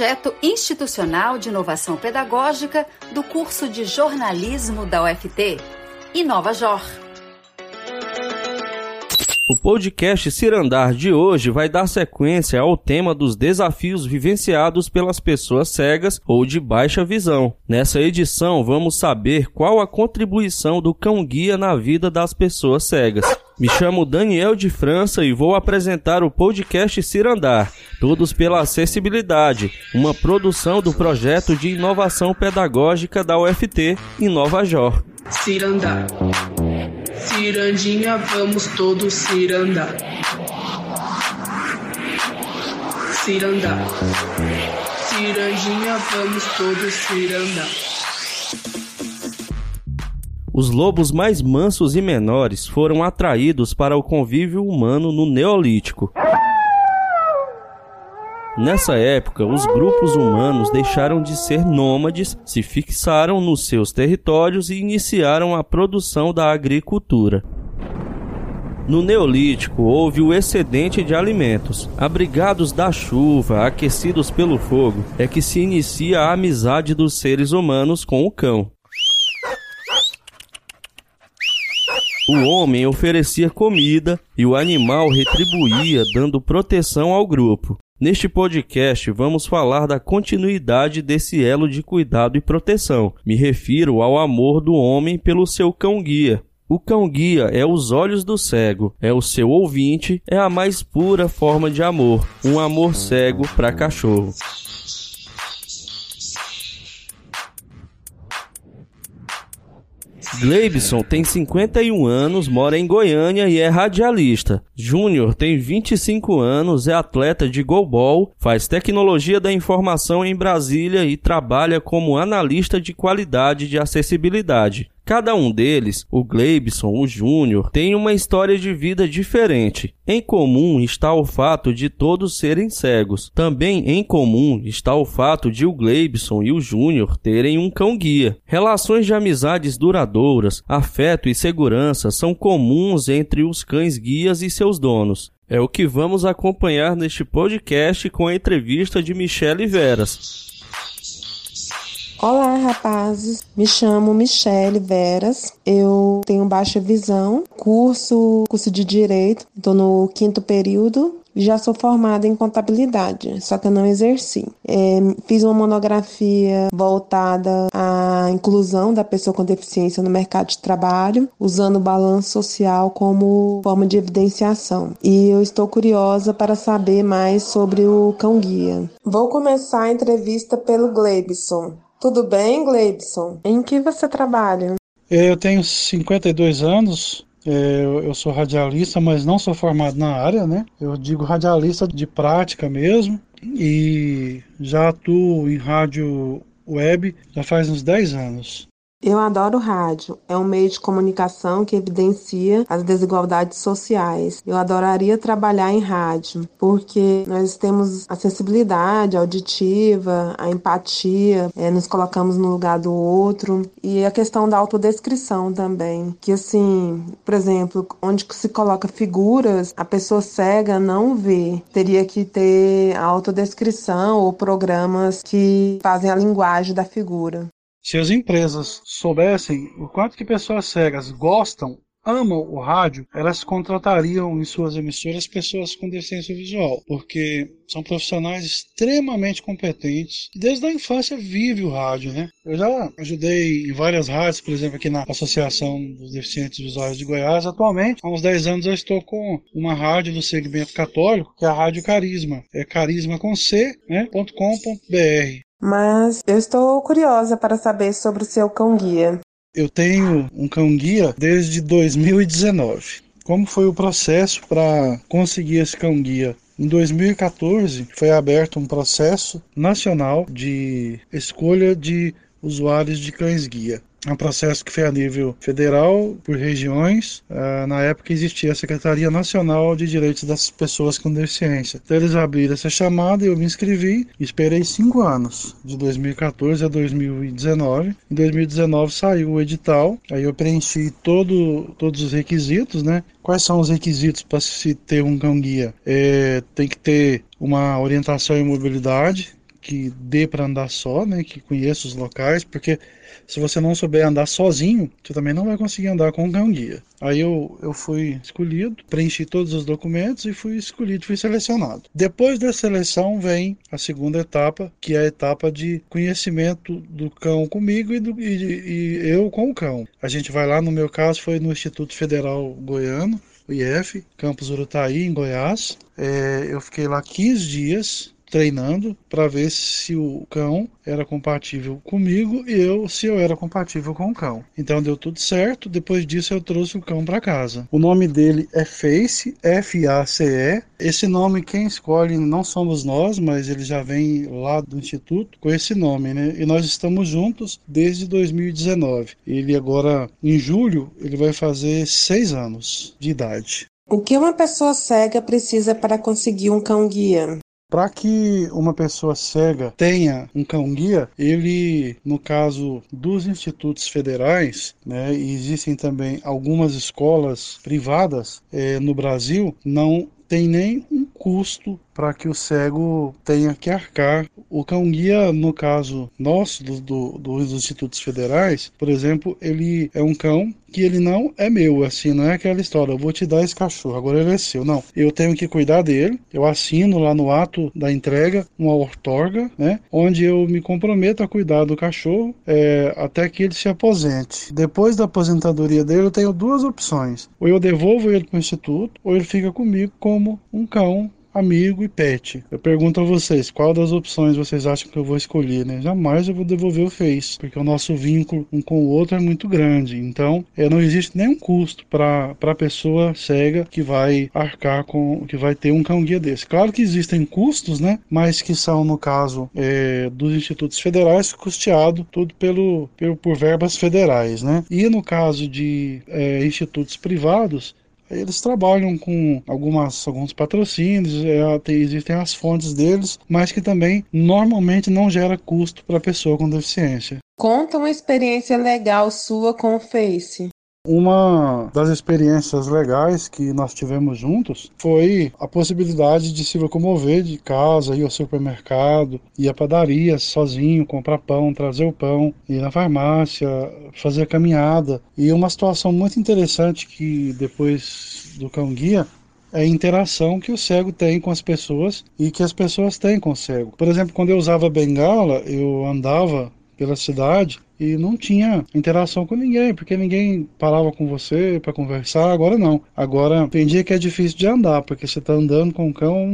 projeto institucional de inovação pedagógica do curso de jornalismo da UFT. Inova Jor. O podcast Cirandar de hoje vai dar sequência ao tema dos desafios vivenciados pelas pessoas cegas ou de baixa visão. Nessa edição, vamos saber qual a contribuição do cão-guia na vida das pessoas cegas. Me chamo Daniel de França e vou apresentar o podcast Cirandar, todos pela acessibilidade, uma produção do projeto de inovação pedagógica da UFT em Nova Jor. Cirandar. Cirandinha, vamos todos cirandar. Cirandar. Cirandinha, vamos todos cirandar. Os lobos mais mansos e menores foram atraídos para o convívio humano no Neolítico. Nessa época, os grupos humanos deixaram de ser nômades, se fixaram nos seus territórios e iniciaram a produção da agricultura. No Neolítico houve o excedente de alimentos. Abrigados da chuva, aquecidos pelo fogo, é que se inicia a amizade dos seres humanos com o cão. O homem oferecia comida e o animal retribuía, dando proteção ao grupo. Neste podcast, vamos falar da continuidade desse elo de cuidado e proteção. Me refiro ao amor do homem pelo seu cão-guia. O cão-guia é os olhos do cego, é o seu ouvinte, é a mais pura forma de amor, um amor cego para cachorro. Gleibson tem 51 anos, mora em Goiânia e é radialista. Júnior tem 25 anos, é atleta de goalball, faz tecnologia da informação em Brasília e trabalha como analista de qualidade de acessibilidade. Cada um deles, o Gleibson, o Júnior, tem uma história de vida diferente. Em comum está o fato de todos serem cegos. Também em comum está o fato de o Gleibson e o Júnior terem um cão-guia. Relações de amizades duradouras, afeto e segurança são comuns entre os cães-guias e seus donos. É o que vamos acompanhar neste podcast com a entrevista de Michele Veras. Olá, rapazes. Me chamo Michele Veras. Eu tenho baixa visão, curso curso de direito. Estou no quinto período. Já sou formada em contabilidade, só que eu não exerci. É, fiz uma monografia voltada à inclusão da pessoa com deficiência no mercado de trabalho, usando o balanço social como forma de evidenciação. E eu estou curiosa para saber mais sobre o cão-guia. Vou começar a entrevista pelo Gleibson. Tudo bem, Gleibson? Em que você trabalha? Eu tenho 52 anos, é, eu sou radialista, mas não sou formado na área, né? Eu digo radialista de prática mesmo e já atuo em rádio web já faz uns 10 anos. Eu adoro rádio. É um meio de comunicação que evidencia as desigualdades sociais. Eu adoraria trabalhar em rádio, porque nós temos acessibilidade auditiva, a empatia, é, nos colocamos no lugar do outro e a questão da autodescrição também. Que assim, por exemplo, onde se coloca figuras, a pessoa cega não vê. Teria que ter a autodescrição ou programas que fazem a linguagem da figura. Se as empresas soubessem o quanto que pessoas cegas gostam, amam o rádio, elas contratariam em suas emissoras pessoas com deficiência visual, porque são profissionais extremamente competentes. Desde a infância vive o rádio, né? Eu já ajudei em várias rádios, por exemplo, aqui na Associação dos Deficientes Visuais de Goiás. Atualmente, há uns 10 anos eu estou com uma rádio do segmento católico, que é a Rádio Carisma. É carisma com C, né, .com.br. Mas eu estou curiosa para saber sobre o seu cão-guia. Eu tenho um cão-guia desde 2019. Como foi o processo para conseguir esse cão-guia? Em 2014 foi aberto um processo nacional de escolha de usuários de cães-guia. É um processo que foi a nível federal, por regiões. Uh, na época existia a Secretaria Nacional de Direitos das Pessoas com Deficiência. Então eles abriram essa chamada e eu me inscrevi. Esperei cinco anos, de 2014 a 2019. Em 2019 saiu o edital, aí eu preenchi todo, todos os requisitos, né? Quais são os requisitos para se ter um cão guia? É, tem que ter uma orientação em mobilidade, que dê para andar só, né, que conheça os locais, porque se você não souber andar sozinho, você também não vai conseguir andar com um cão guia. Aí eu, eu fui escolhido, preenchi todos os documentos e fui escolhido, fui selecionado. Depois da seleção vem a segunda etapa, que é a etapa de conhecimento do cão comigo e, do, e, e eu com o cão. A gente vai lá, no meu caso foi no Instituto Federal Goiano, o IF, Campus Urutaí, em Goiás. É, eu fiquei lá 15 dias treinando para ver se o cão era compatível comigo e eu se eu era compatível com o cão. Então deu tudo certo. Depois disso eu trouxe o cão para casa. O nome dele é Face, F A C E. Esse nome quem escolhe não somos nós, mas ele já vem lá do instituto com esse nome, né? E nós estamos juntos desde 2019. Ele agora em julho ele vai fazer seis anos de idade. O que uma pessoa cega precisa para conseguir um cão guia? Para que uma pessoa cega tenha um cão-guia, ele, no caso dos institutos federais, né, e existem também algumas escolas privadas é, no Brasil, não tem nem um custo para que o cego tenha que arcar. O cão-guia, no caso nosso, do, do, dos institutos federais, por exemplo, ele é um cão que ele não é meu, assim, não é aquela história, eu vou te dar esse cachorro, agora ele é seu. Não, eu tenho que cuidar dele, eu assino lá no ato da entrega uma ortorga, né, onde eu me comprometo a cuidar do cachorro é, até que ele se aposente. Depois da aposentadoria dele, eu tenho duas opções, ou eu devolvo ele para o instituto, ou ele fica comigo como um cão amigo e pet. Eu pergunto a vocês, qual das opções vocês acham que eu vou escolher, né? Jamais eu vou devolver o Face, porque o nosso vínculo um com o outro é muito grande. Então, é, não existe nenhum custo para a pessoa cega que vai arcar com, que vai ter um cão guia desse. Claro que existem custos, né? Mas que são, no caso é, dos institutos federais, custeado tudo pelo, pelo por verbas federais, né? E no caso de é, institutos privados, eles trabalham com algumas, alguns patrocínios, é, tem, existem as fontes deles, mas que também normalmente não gera custo para a pessoa com deficiência. Conta uma experiência legal sua com o Face. Uma das experiências legais que nós tivemos juntos foi a possibilidade de se locomover de casa, ir ao supermercado, ir à padaria sozinho, comprar pão, trazer o pão, ir na farmácia, fazer a caminhada. E uma situação muito interessante que depois do cão guia é a interação que o cego tem com as pessoas e que as pessoas têm com o cego. Por exemplo, quando eu usava bengala, eu andava pela cidade e não tinha interação com ninguém, porque ninguém parava com você para conversar. Agora não. Agora tem dia que é difícil de andar, porque você está andando com o cão,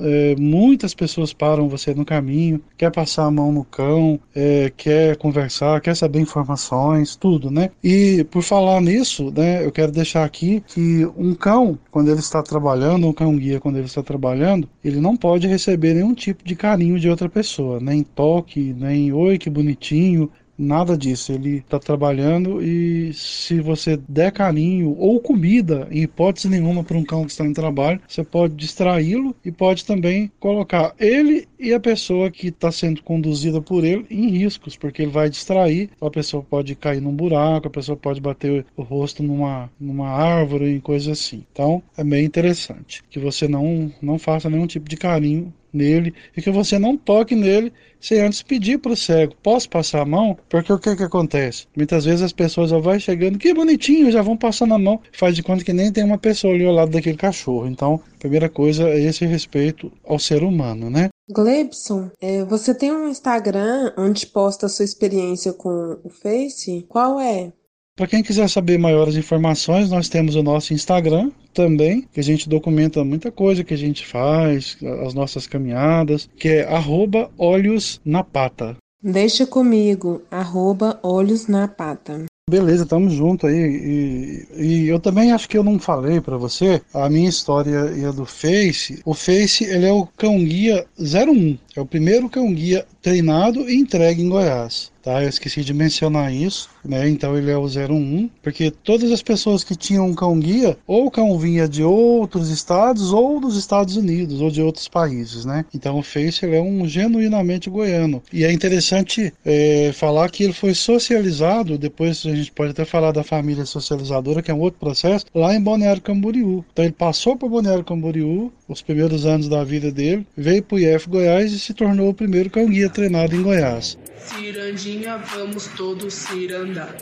é, muitas pessoas param você no caminho, quer passar a mão no cão, é, quer conversar, quer saber informações, tudo, né? E por falar nisso, né, eu quero deixar aqui que um cão, quando ele está trabalhando, um cão guia, quando ele está trabalhando, ele não pode receber nenhum tipo de carinho de outra pessoa, nem toque, nem oi, que bonitinho, Nada disso. Ele está trabalhando e se você der carinho ou comida, em hipótese nenhuma, para um cão que está em trabalho, você pode distraí-lo e pode também colocar ele e a pessoa que está sendo conduzida por ele em riscos, porque ele vai distrair, a pessoa pode cair num buraco, a pessoa pode bater o rosto numa, numa árvore e coisas assim. Então é bem interessante que você não, não faça nenhum tipo de carinho nele e que você não toque nele sem antes pedir para o cego, posso passar a mão? Porque o que que acontece? Muitas vezes as pessoas já vão chegando, que bonitinho, já vão passando a mão, faz de conta que nem tem uma pessoa ali ao lado daquele cachorro. Então, primeira coisa é esse respeito ao ser humano, né? Glebson, é, você tem um Instagram onde posta a sua experiência com o Face? Qual é? Para quem quiser saber maiores informações, nós temos o nosso Instagram também, que a gente documenta muita coisa que a gente faz, as nossas caminhadas, que é arroba olhos na pata. Deixa comigo, arroba olhos na pata. Beleza, estamos junto aí. E, e, eu também acho que eu não falei para você a minha história e a do Face. O Face, ele é o cão guia 01. É o primeiro cão guia treinado e entregue em Goiás. Tá, eu esqueci de mencionar isso, né? Então ele é o 01, porque todas as pessoas que tinham um cão guia, ou o cão vinha de outros estados, ou dos Estados Unidos, ou de outros países, né? Então o Face ele é um genuinamente goiano. E é interessante é, falar que ele foi socializado, depois a gente pode até falar da família socializadora, que é um outro processo, lá em Balneário Camboriú. Então ele passou por Balneário Camboriú, os primeiros anos da vida dele, veio para o IF Goiás e se tornou o primeiro cão guia treinado em Goiás. Cirandinha, vamos todos cirandar.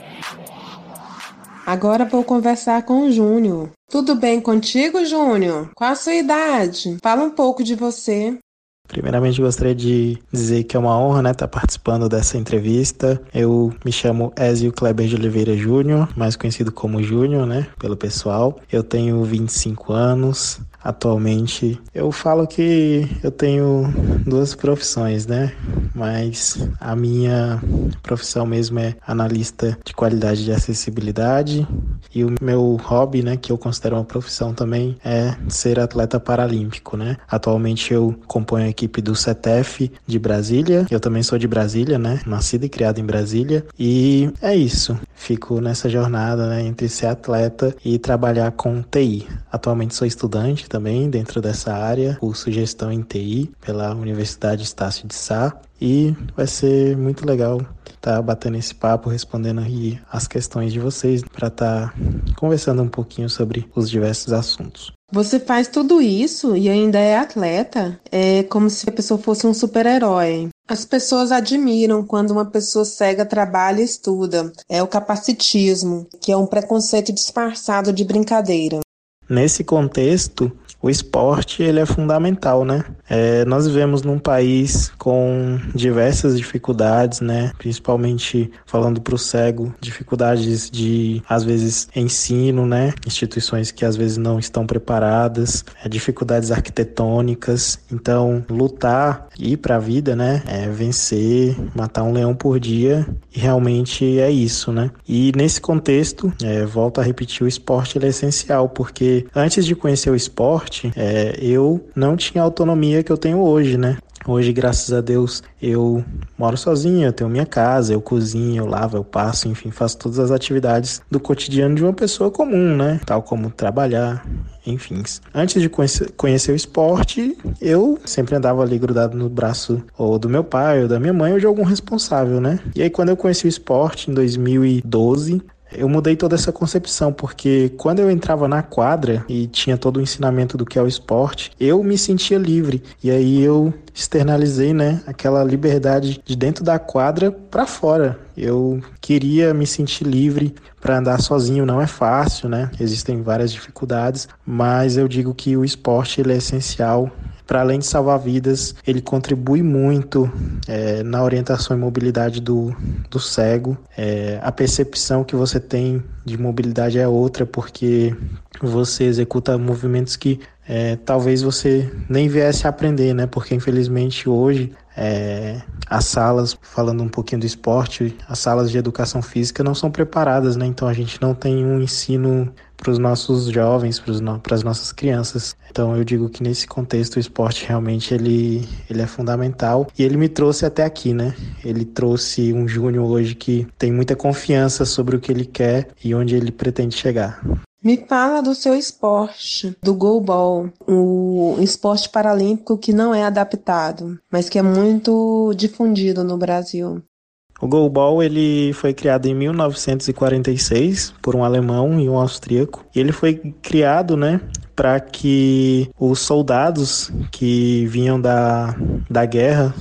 Agora vou conversar com o Júnior. Tudo bem contigo, Júnior? Qual a sua idade? Fala um pouco de você. Primeiramente, gostaria de dizer que é uma honra né, estar participando dessa entrevista. Eu me chamo Ezio Kleber de Oliveira Júnior, mais conhecido como Júnior, né, pelo pessoal. Eu tenho 25 anos, Atualmente eu falo que eu tenho duas profissões, né? Mas a minha profissão mesmo é analista de qualidade de acessibilidade e o meu hobby, né, que eu considero uma profissão também, é ser atleta paralímpico, né? Atualmente eu componho a equipe do CETEF de Brasília. Eu também sou de Brasília, né? Nascido e criado em Brasília e é isso. Fico nessa jornada, né, entre ser atleta e trabalhar com TI. Atualmente sou estudante também dentro dessa área, curso Gestão em TI pela Universidade Estácio de Sá. E vai ser muito legal estar tá batendo esse papo, respondendo aí as questões de vocês, para estar tá conversando um pouquinho sobre os diversos assuntos. Você faz tudo isso e ainda é atleta? É como se a pessoa fosse um super-herói. As pessoas admiram quando uma pessoa cega trabalha e estuda. É o capacitismo, que é um preconceito disfarçado de brincadeira. Nesse contexto, o esporte ele é fundamental, né? É, nós vivemos num país com diversas dificuldades, né? Principalmente falando para o cego, dificuldades de às vezes ensino, né? Instituições que às vezes não estão preparadas, é, dificuldades arquitetônicas. Então, lutar ir para a vida, né? É vencer, matar um leão por dia e realmente é isso, né? E nesse contexto, é, volto a repetir, o esporte é essencial porque antes de conhecer o esporte é, eu não tinha a autonomia que eu tenho hoje, né? Hoje, graças a Deus, eu moro sozinho, eu tenho minha casa, eu cozinho, eu lavo, eu passo, enfim, faço todas as atividades do cotidiano de uma pessoa comum, né? Tal como trabalhar, enfim. Antes de conhecer, o esporte, eu sempre andava ali grudado no braço ou do meu pai ou da minha mãe ou de algum responsável, né? E aí, quando eu conheci o esporte, em 2012, eu mudei toda essa concepção, porque quando eu entrava na quadra e tinha todo o ensinamento do que é o esporte, eu me sentia livre. E aí eu externalizei, né, aquela liberdade de dentro da quadra para fora. Eu queria me sentir livre para andar sozinho, não é fácil, né? Existem várias dificuldades, mas eu digo que o esporte ele é essencial para além de salvar vidas, ele contribui muito é, na orientação e mobilidade do, do cego. É, a percepção que você tem de mobilidade é outra, porque você executa movimentos que é, talvez você nem viesse a aprender, né? Porque infelizmente hoje é, as salas, falando um pouquinho do esporte, as salas de educação física não são preparadas, né? Então a gente não tem um ensino para os nossos jovens, para as nossas crianças. Então eu digo que nesse contexto o esporte realmente ele, ele é fundamental e ele me trouxe até aqui, né? Ele trouxe um Júnior hoje que tem muita confiança sobre o que ele quer e onde ele pretende chegar. Me fala do seu esporte, do goalball, o esporte paralímpico que não é adaptado, mas que é muito difundido no Brasil. O goalball ele foi criado em 1946 por um alemão e um austríaco. E ele foi criado, né, para que os soldados que vinham da, da guerra,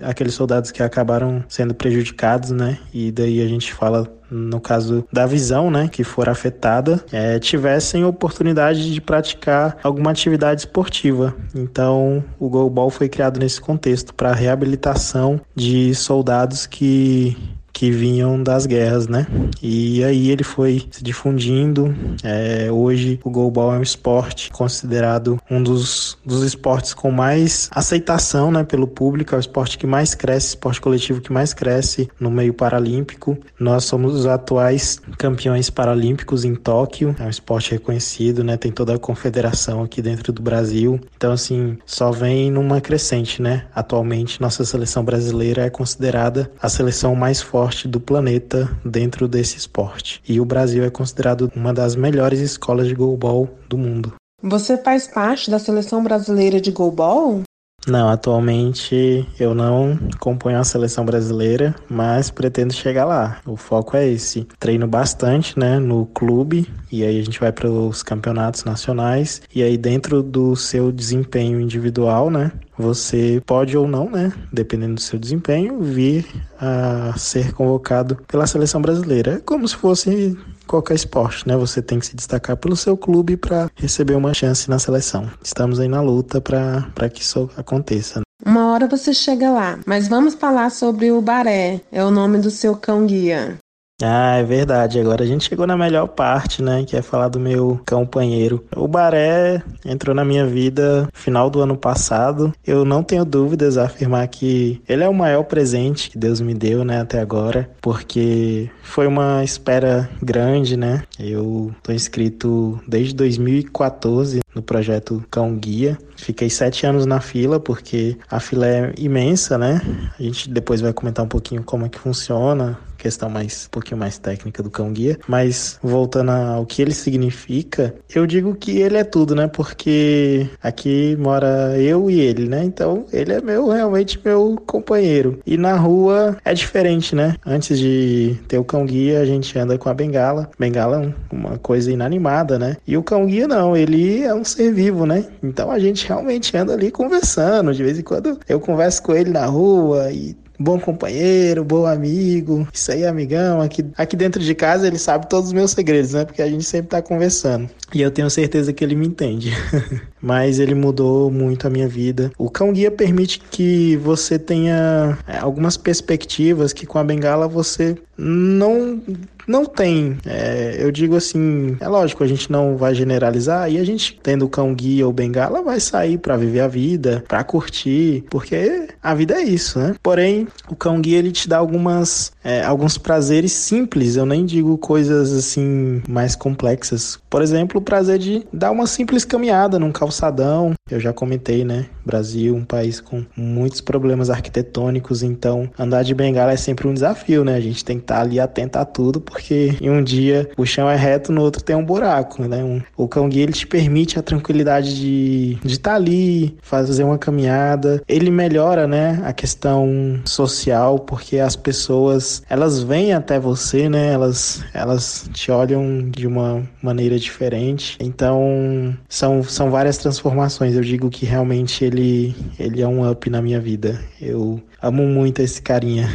aqueles, soldados que acabaram sendo prejudicados, né, e daí a gente fala no caso da visão, né, que for afetada, é, tivessem oportunidade de praticar alguma atividade esportiva. Então, o goalball foi criado nesse contexto para reabilitação de soldados que que vinham das guerras, né? E aí ele foi se difundindo. É, hoje o goalball é um esporte considerado um dos, dos esportes com mais aceitação, né, pelo público. É o esporte que mais cresce, esporte coletivo que mais cresce no meio paralímpico. Nós somos os atuais campeões paralímpicos em Tóquio. É um esporte reconhecido, né? Tem toda a confederação aqui dentro do Brasil. Então, assim, só vem numa crescente, né? Atualmente, nossa seleção brasileira é considerada a seleção mais forte do planeta dentro desse esporte. E o Brasil é considerado uma das melhores escolas de goalball do mundo. Você faz parte da seleção brasileira de goalball? Não, atualmente eu não acompanho a seleção brasileira, mas pretendo chegar lá. O foco é esse. Treino bastante, né, no clube, e aí a gente vai para os campeonatos nacionais, e aí dentro do seu desempenho individual, né, você pode ou não, né, dependendo do seu desempenho, vir a ser convocado pela seleção brasileira. É como se fosse qualquer esporte, né? Você tem que se destacar pelo seu clube para receber uma chance na seleção. Estamos aí na luta para que isso aconteça. Né? Uma hora você chega lá, mas vamos falar sobre o Baré, é o nome do seu cão guia. Ah, é verdade. Agora a gente chegou na melhor parte, né? Que é falar do meu companheiro. O Baré entrou na minha vida final do ano passado. Eu não tenho dúvidas a afirmar que ele é o maior presente que Deus me deu, né? Até agora. Porque foi uma espera grande, né? Eu tô inscrito desde 2014 no projeto Cão Guia. Fiquei sete anos na fila porque a fila é imensa, né? A gente depois vai comentar um pouquinho como é que funciona, questão mais um pouquinho mais técnica do cão guia, mas voltando ao que ele significa, eu digo que ele é tudo, né? Porque aqui mora eu e ele, né? Então ele é meu realmente meu companheiro. E na rua é diferente, né? Antes de ter o cão guia, a gente anda com a bengala. Bengala é uma coisa inanimada, né? E o cão guia não, ele é um ser vivo, né? Então a gente realmente anda ali conversando. De vez em quando eu converso com ele na rua e bom companheiro, bom amigo. Isso aí, amigão. Aqui, aqui dentro de casa ele sabe todos os meus segredos, né? Porque a gente sempre tá conversando. E eu tenho certeza que ele me entende. Mas ele mudou muito a minha vida. O cão guia permite que você tenha é, algumas perspectivas que com a bengala você não não tem. É, eu digo assim, é lógico, a gente não vai generalizar e a gente tendo cão guia ou bengala vai sair para viver a vida, para curtir, porque a vida é isso, né? Porém, o cão guia ele te dá algumas é, alguns prazeres simples. Eu nem digo coisas assim mais complexas. Por exemplo, o prazer de dar uma simples caminhada num calçadão. Eu já comentei, né? Brasil, um país com muitos problemas arquitetônicos, então andar de bengala é sempre um desafio, né? A gente tem que estar tá ali atento a tudo, porque em um dia o chão é reto, no outro tem um buraco, né? Um, o cão guia ele te permite a tranquilidade de estar tá ali, fazer uma caminhada. Ele melhora, né, a questão social, porque as pessoas, elas vêm até você, né? Elas elas te olham de uma maneira diferente. Então, são são várias transformações. Eu digo que realmente ele ele é um up na minha vida. Eu amo muito esse carinha.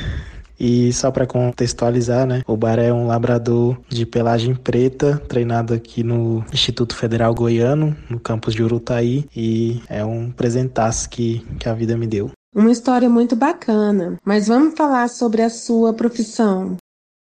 E só para contextualizar, né, o Bar é um labrador de pelagem preta, treinado aqui no Instituto Federal Goiano, no campus de Urutaí, e é um presentaço que, que a vida me deu. Uma história muito bacana, mas vamos falar sobre a sua profissão.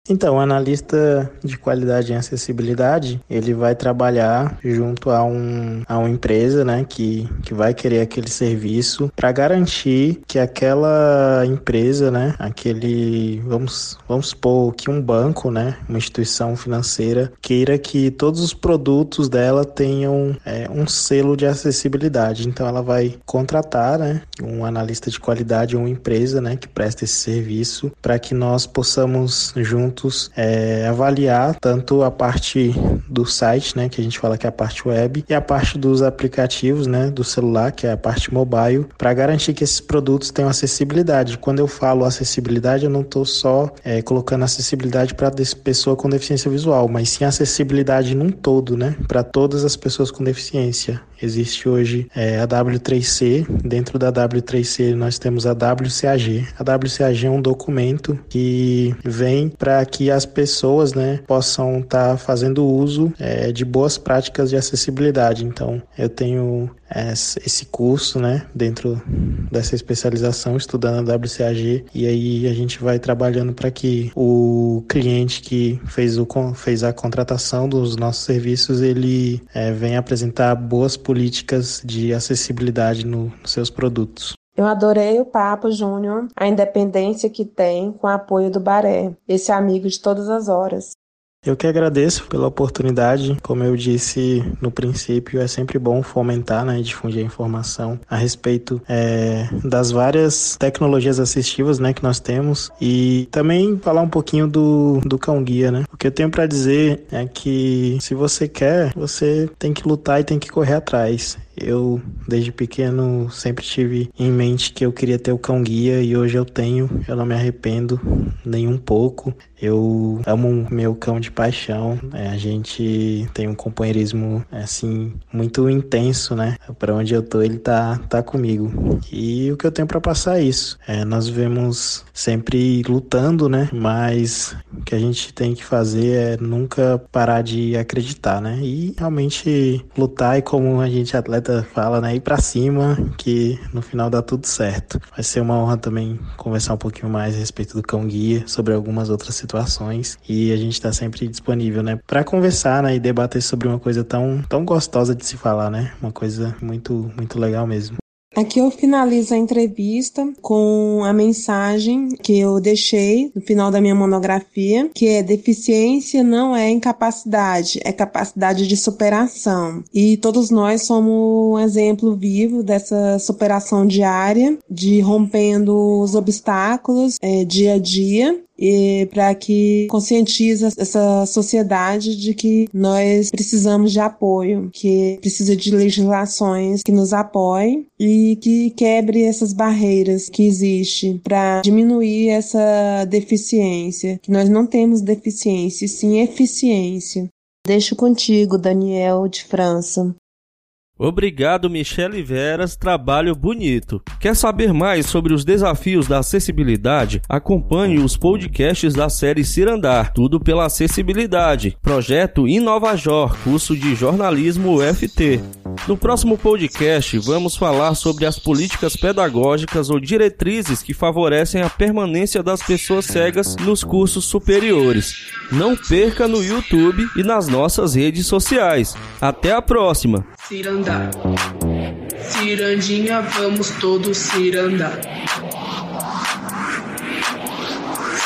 Então, o analista de qualidade e acessibilidade, ele vai trabalhar junto a, um, a uma empresa, né, que, que vai querer aquele serviço para garantir que aquela empresa, né, aquele, vamos, vamos supor que um banco, né, uma instituição financeira, queira que todos os produtos dela tenham é, um selo de acessibilidade. Então, ela vai contratar, né, um analista de qualidade ou uma empresa, né, que presta esse serviço para que nós possamos juntos juntos é, avaliar tanto a parte do site, né, que a gente fala que é a parte web, e a parte dos aplicativos, né, do celular, que é a parte mobile, para garantir que esses produtos tenham acessibilidade. Quando eu falo acessibilidade, eu não estou só é, colocando acessibilidade para pessoa com deficiência visual, mas sim acessibilidade num todo, né, para todas as pessoas com deficiência. Existe hoje é, a W3C. Dentro da W3C nós temos a WCAG. A WCAG é um documento que vem para que as pessoas né, possam estar tá fazendo uso é, de boas práticas de acessibilidade. Então, eu tenho esse curso, né, dentro dessa especialização, estudando a WCAG, e aí a gente vai trabalhando para que o cliente que fez, o, fez a contratação dos nossos serviços, ele é, venha apresentar boas políticas de acessibilidade no, nos seus produtos. Eu adorei o Papo Júnior, a independência que tem com o apoio do Baré, esse amigo de todas as horas. Eu que agradeço pela oportunidade. Como eu disse no princípio, é sempre bom fomentar né, e difundir a informação a respeito é, das várias tecnologias assistivas né, que nós temos e também falar um pouquinho do, do cão guia. Né? O que eu tenho para dizer é que se você quer, você tem que lutar e tem que correr atrás. Eu, desde pequeno, sempre tive em mente que eu queria ter o cão guia e hoje eu tenho. Eu não me arrependo nem um pouco. Eu amo meu cão de paixão. É, a gente tem um companheirismo assim muito intenso, né? Para onde eu tô, ele tá tá comigo. E o que eu tenho para passar é isso. É, nós vemos sempre lutando, né? Mas o que a gente tem que fazer é nunca parar de acreditar, né? E realmente lutar e como a gente atleta fala, né? Ir para cima, que no final dá tudo certo. Vai ser uma honra também conversar um pouquinho mais a respeito do cão guia, sobre algumas outras situações e a gente está sempre disponível, né, para conversar, né, e debater sobre uma coisa tão tão gostosa de se falar, né? Uma coisa muito muito legal mesmo. Aqui eu finalizo a entrevista com a mensagem que eu deixei no final da minha monografia, que é deficiência não é incapacidade, é capacidade de superação. E todos nós somos um exemplo vivo dessa superação diária, de rompendo os obstáculos é, dia a dia e para que conscientize essa sociedade de que nós precisamos de apoio, que precisa de legislações que nos apoiem e que quebre essas barreiras que existem para diminuir essa deficiência, que nós não temos deficiência, sim eficiência. Deixo contigo, Daniel de França. Obrigado, Michele Veras, trabalho bonito. Quer saber mais sobre os desafios da acessibilidade? Acompanhe os podcasts da série Cirandar, tudo pela acessibilidade. Projeto Inovajor, curso de jornalismo UFT. No próximo podcast, vamos falar sobre as políticas pedagógicas ou diretrizes que favorecem a permanência das pessoas cegas nos cursos superiores. Não perca no YouTube e nas nossas redes sociais. Até a próxima! Cirandar. Cirandinha, vamos todos cirandar.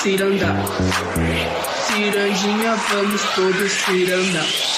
Cirandar. Cirandinha, vamos todos cirandar.